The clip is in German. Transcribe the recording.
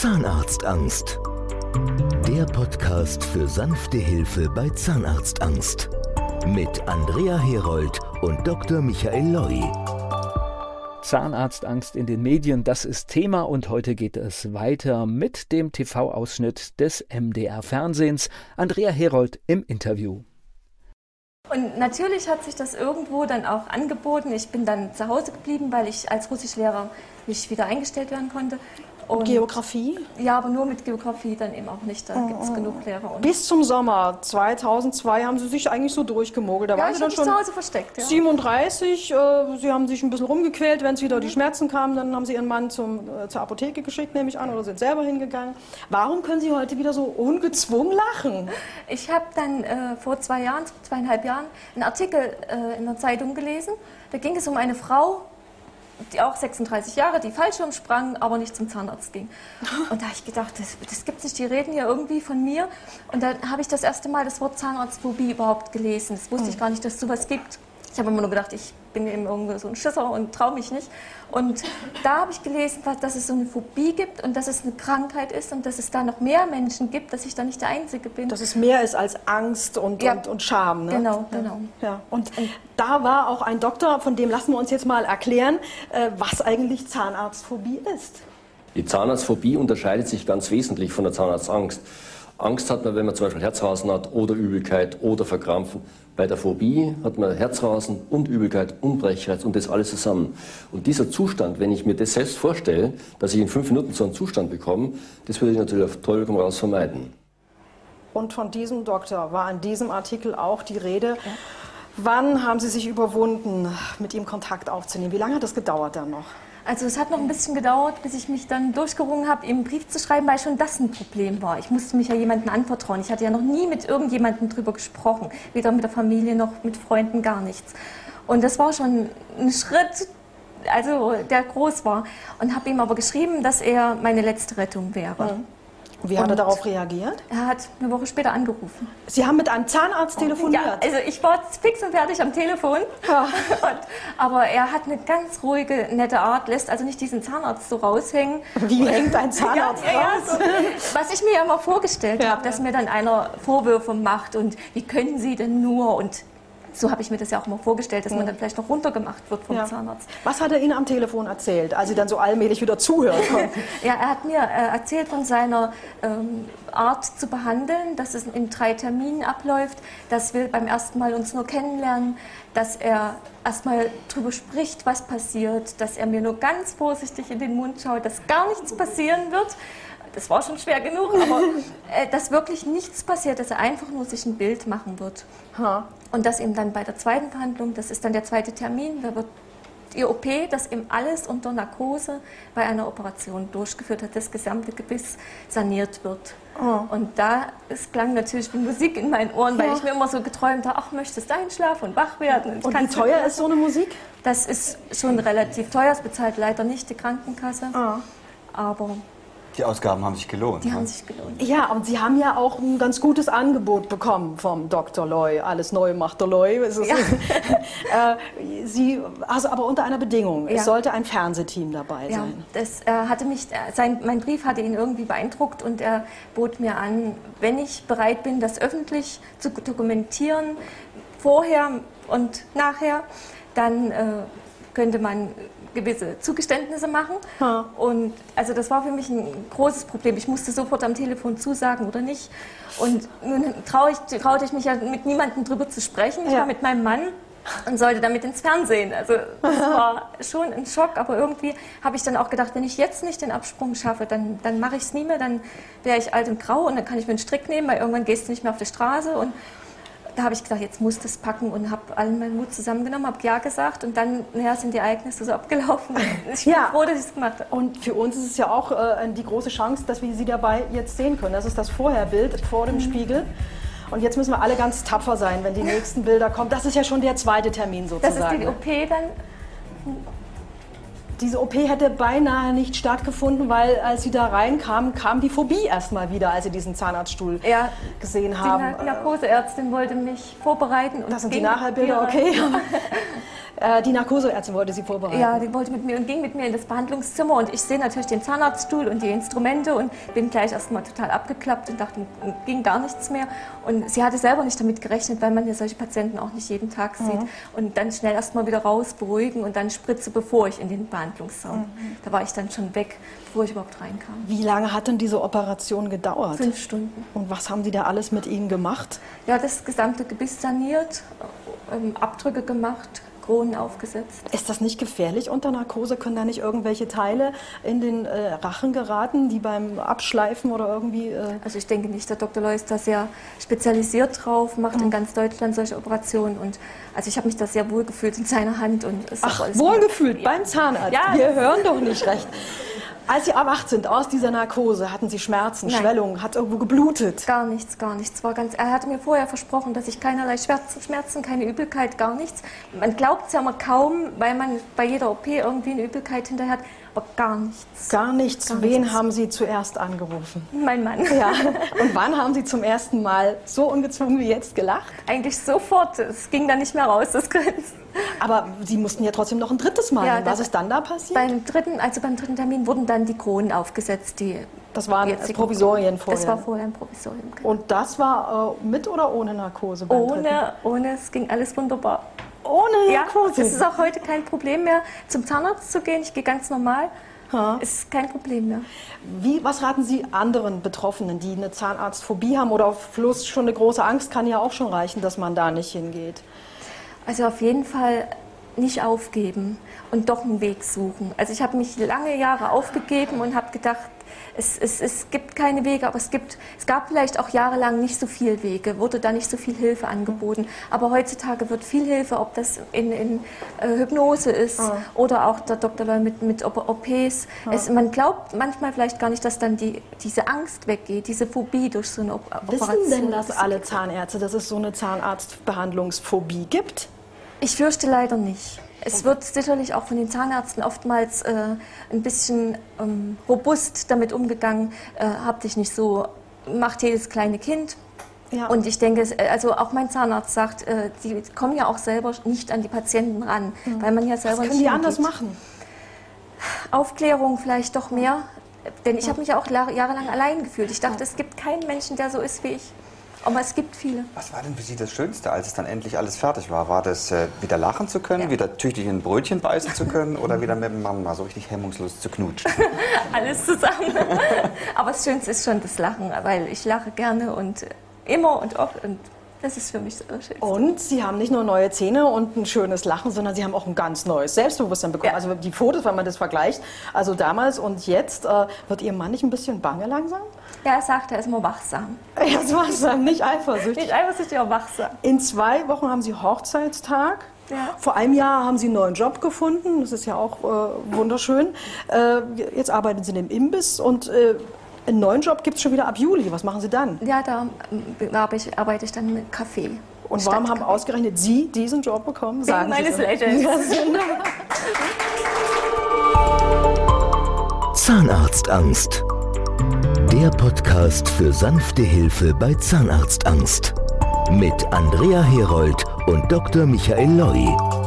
Zahnarztangst. Der Podcast für sanfte Hilfe bei Zahnarztangst. Mit Andrea Herold und Dr. Michael Loi. Zahnarztangst in den Medien, das ist Thema und heute geht es weiter mit dem TV-Ausschnitt des MDR Fernsehens. Andrea Herold im Interview. Und natürlich hat sich das irgendwo dann auch angeboten. Ich bin dann zu Hause geblieben, weil ich als Russischlehrer nicht wieder eingestellt werden konnte. Und Geografie? Ja, aber nur mit Geografie dann eben auch nicht. Da oh, gibt es genug Lehrer. Bis zum Sommer 2002 haben Sie sich eigentlich so durchgemogelt. Da ja, waren Sie dann schon zu Hause versteckt. Ja. 37. Äh, Sie haben sich ein bisschen rumgequält. Wenn es wieder mhm. die Schmerzen kamen, dann haben Sie Ihren Mann zum, äh, zur Apotheke geschickt, nehme ich an, oder sind selber hingegangen. Warum können Sie heute wieder so ungezwungen lachen? Ich habe dann äh, vor zwei Jahren, zweieinhalb Jahren, einen Artikel äh, in der Zeitung gelesen. Da ging es um eine Frau, die auch 36 Jahre, die Fallschirm sprang, aber nicht zum Zahnarzt ging. Und da habe ich gedacht, das, das gibt es nicht, die reden ja irgendwie von mir. Und dann habe ich das erste Mal das Wort Zahnarztphobie überhaupt gelesen. Das wusste ich hm. gar nicht, dass es sowas gibt. Ich habe immer nur gedacht, ich bin eben irgendwie so ein Schisser und traue mich nicht. Und da habe ich gelesen, dass es so eine Phobie gibt und dass es eine Krankheit ist und dass es da noch mehr Menschen gibt, dass ich da nicht der Einzige bin. Dass es mehr ist als Angst und, ja. und, und Scham. Ne? Genau, genau. Ja. Und da war auch ein Doktor, von dem lassen wir uns jetzt mal erklären, äh, was eigentlich Zahnarztphobie ist. Die Zahnarztphobie unterscheidet sich ganz wesentlich von der Zahnarztangst. Angst hat man, wenn man zum Beispiel Herzrasen hat oder Übelkeit oder Verkrampfen. Bei der Phobie hat man Herzrasen und Übelkeit und Brechreiz und das alles zusammen. Und dieser Zustand, wenn ich mir das selbst vorstelle, dass ich in fünf Minuten so einen Zustand bekomme, das würde ich natürlich auf Teufel komm raus vermeiden. Und von diesem Doktor war in diesem Artikel auch die Rede. Wann haben Sie sich überwunden, mit ihm Kontakt aufzunehmen? Wie lange hat das gedauert dann noch? Also es hat noch ein bisschen gedauert, bis ich mich dann durchgerungen habe, ihm einen Brief zu schreiben, weil schon das ein Problem war. Ich musste mich ja jemandem anvertrauen. Ich hatte ja noch nie mit irgendjemandem drüber gesprochen, weder mit der Familie noch mit Freunden, gar nichts. Und das war schon ein Schritt, also der groß war. Und habe ihm aber geschrieben, dass er meine letzte Rettung wäre. Mhm. Wie hat er darauf reagiert? Er hat eine Woche später angerufen. Sie haben mit einem Zahnarzt telefoniert? Ja, also ich war fix und fertig am Telefon. Ja. Und, aber er hat eine ganz ruhige, nette Art, lässt also nicht diesen Zahnarzt so raushängen. Wie hängt ein Zahnarzt ja, raus? Ja, so, was ich mir ja immer vorgestellt habe, dass mir dann einer Vorwürfe macht und wie können Sie denn nur und so habe ich mir das ja auch immer vorgestellt, dass man dann vielleicht noch runtergemacht wird vom ja. Zahnarzt. Was hat er Ihnen am Telefon erzählt, als Sie dann so allmählich wieder zuhören konnten? ja, er hat mir äh, erzählt von seiner ähm, Art zu behandeln, dass es in drei Terminen abläuft, dass wir beim ersten Mal uns nur kennenlernen, dass er erstmal darüber spricht, was passiert, dass er mir nur ganz vorsichtig in den Mund schaut, dass gar nichts passieren wird das war schon schwer genug, aber äh, dass wirklich nichts passiert, dass er einfach nur sich ein Bild machen wird. Ha. Und dass eben dann bei der zweiten Verhandlung, das ist dann der zweite Termin, da wird die OP, dass eben alles unter Narkose bei einer Operation durchgeführt hat, das gesamte Gebiss saniert wird. Oh. Und da es klang natürlich wie Musik in meinen Ohren, weil ja. ich mir immer so geträumt habe, ach, möchtest du einschlafen und wach werden? Und, und wie teuer ist so eine Musik? Das ist schon relativ teuer, es bezahlt leider nicht die Krankenkasse. Oh. Aber die Ausgaben haben sich gelohnt. Die ne? haben sich gelohnt. Ja, und Sie haben ja auch ein ganz gutes Angebot bekommen vom Dr. Loy. Alles neu macht der Loy. Ja. äh, Sie, also aber unter einer Bedingung. Ja. Es sollte ein Fernsehteam dabei ja, sein. Das äh, hatte mich, äh, sein, mein Brief hatte ihn irgendwie beeindruckt und er bot mir an, wenn ich bereit bin, das öffentlich zu dokumentieren, vorher und nachher, dann äh, könnte man gewisse Zugeständnisse machen. Ha. Und also das war für mich ein großes Problem. Ich musste sofort am Telefon zusagen oder nicht. Und nun trau ich, traute ich mich ja mit niemandem drüber zu sprechen. Ich ja. war mit meinem Mann und sollte damit ins Fernsehen. Also das war schon ein Schock, aber irgendwie habe ich dann auch gedacht, wenn ich jetzt nicht den Absprung schaffe, dann, dann mache ich es nie mehr, dann wäre ich alt und grau und dann kann ich mir einen Strick nehmen, weil irgendwann gehst du nicht mehr auf die Straße und da habe ich gesagt, jetzt muss das packen und habe allen meinen Mut zusammengenommen, habe Ja gesagt und dann naja, sind die Ereignisse so abgelaufen. Ich bin ja. froh, dass ich es gemacht habe. Und für uns ist es ja auch äh, die große Chance, dass wir Sie dabei jetzt sehen können. Das ist das Vorherbild vor dem mhm. Spiegel. Und jetzt müssen wir alle ganz tapfer sein, wenn die nächsten Bilder kommen. Das ist ja schon der zweite Termin sozusagen. Das ist die OP dann diese OP hätte beinahe nicht stattgefunden, weil als sie da reinkam, kam die Phobie erstmal wieder, als sie diesen Zahnarztstuhl ja, gesehen haben. Die Narkoseärztin wollte mich vorbereiten. Und das sind die Nachherbilder, okay. Äh, die Narkoseärztin wollte Sie vorbereiten? Ja, die wollte mit mir und ging mit mir in das Behandlungszimmer und ich sehe natürlich den Zahnarztstuhl und die Instrumente und bin gleich erstmal total abgeklappt und dachte, ging gar nichts mehr. Und sie hatte selber nicht damit gerechnet, weil man ja solche Patienten auch nicht jeden Tag sieht. Mhm. Und dann schnell erstmal wieder raus, beruhigen und dann Spritze, bevor ich in den Behandlungsraum. Mhm. Da war ich dann schon weg, bevor ich überhaupt reinkam. Wie lange hat denn diese Operation gedauert? Fünf Stunden. Und was haben Sie da alles mit Ihnen gemacht? Ja, das gesamte Gebiss saniert, ähm, Abdrücke gemacht, Kronen aufgesetzt. Ist das nicht gefährlich unter Narkose? Können da nicht irgendwelche Teile in den äh, Rachen geraten, die beim Abschleifen oder irgendwie... Äh also ich denke nicht. Der Dr. Loy ist da sehr spezialisiert drauf, macht mhm. in ganz Deutschland solche Operationen. Und also ich habe mich da sehr wohl gefühlt in seiner Hand. Und Ach, wohlgefühlt beim Zahnarzt? Ja, Wir hören doch nicht recht. Als Sie erwacht sind aus dieser Narkose, hatten Sie Schmerzen, Nein. Schwellungen, hat irgendwo geblutet? Gar nichts, gar nichts. War ganz, er hatte mir vorher versprochen, dass ich keinerlei Schmerzen, keine Übelkeit, gar nichts. Man glaubt es ja immer kaum, weil man bei jeder OP irgendwie eine Übelkeit hinterher hat aber gar nichts. Gar nichts. Gar Wen nichts. haben Sie zuerst angerufen? Mein Mann. Ja. Und wann haben Sie zum ersten Mal so ungezwungen wie jetzt gelacht? Eigentlich sofort. Es ging dann nicht mehr raus, das Grinsen. Aber Sie mussten ja trotzdem noch ein drittes Mal. Ja, Was ist dann da passiert? Beim dritten, also beim dritten Termin wurden dann die Kronen aufgesetzt, die das waren Provisorien vorher. Das war vorher ein Provisorium. Genau. Und das war äh, mit oder ohne Narkose? ohne, ohne. Es ging alles wunderbar. Ohne Narkose? Ja, es ist auch heute kein Problem mehr, zum Zahnarzt zu gehen. Ich gehe ganz normal. Ha. Ist kein Problem mehr. Wie, was raten Sie anderen Betroffenen, die eine Zahnarztphobie haben oder auf Plus schon eine große Angst, kann ja auch schon reichen, dass man da nicht hingeht? Also auf jeden Fall nicht aufgeben und doch einen Weg suchen. Also ich habe mich lange Jahre aufgegeben und habe gedacht, es, es, es gibt keine Wege, aber es, gibt, es gab vielleicht auch jahrelang nicht so viele Wege, wurde da nicht so viel Hilfe angeboten. Aber heutzutage wird viel Hilfe, ob das in, in äh, Hypnose ist ja. oder auch der Dr. Loy mit, mit OPs. Ja. Es, man glaubt manchmal vielleicht gar nicht, dass dann die, diese Angst weggeht, diese Phobie durch so eine Op Wissen Operation. Wissen denn das alle Zahnärzte, dass es so eine Zahnarztbehandlungsphobie gibt? Ich fürchte leider nicht. Es wird sicherlich auch von den Zahnärzten oftmals äh, ein bisschen ähm, robust damit umgegangen, äh, habt dich nicht so, macht jedes kleine Kind. Ja. Und ich denke, also auch mein Zahnarzt sagt, äh, die kommen ja auch selber nicht an die Patienten ran, mhm. weil man ja selber Was können nicht die anders machen? Aufklärung vielleicht doch mehr, denn ich habe mich ja auch jahrelang allein gefühlt. Ich dachte, es gibt keinen Menschen, der so ist wie ich. Aber es gibt viele. Was war denn für Sie das Schönste, als es dann endlich alles fertig war? War das äh, wieder lachen zu können, ja. wieder tüchtig in ein Brötchen beißen zu können oder wieder mit dem Mann mal so richtig hemmungslos zu knutschen? alles zusammen. Aber das Schönste ist schon das Lachen, weil ich lache gerne und immer und oft und das ist für mich so schön. Und Sie haben nicht nur neue Zähne und ein schönes Lachen, sondern Sie haben auch ein ganz neues Selbstbewusstsein bekommen. Ja. Also die Fotos, wenn man das vergleicht, also damals und jetzt, äh, wird Ihr Mann nicht ein bisschen bange langsam? Ja, er sagt, er ist immer wachsam. Er ist wachsam, nicht eifersüchtig. Nicht eifersüchtig, aber wachsam. In zwei Wochen haben Sie Hochzeitstag. Ja. Vor einem Jahr haben Sie einen neuen Job gefunden. Das ist ja auch äh, wunderschön. Äh, jetzt arbeiten Sie in dem Imbiss und äh, einen neuen Job gibt es schon wieder ab Juli. Was machen Sie dann? Ja, da arbeite ich, arbeite ich dann mit Kaffee. Und warum haben ausgerechnet Sie diesen Job bekommen? Sagen Wegen meines Lächelns. Zahnarztangst. Der Podcast für sanfte Hilfe bei Zahnarztangst. Mit Andrea Herold und Dr. Michael Loi.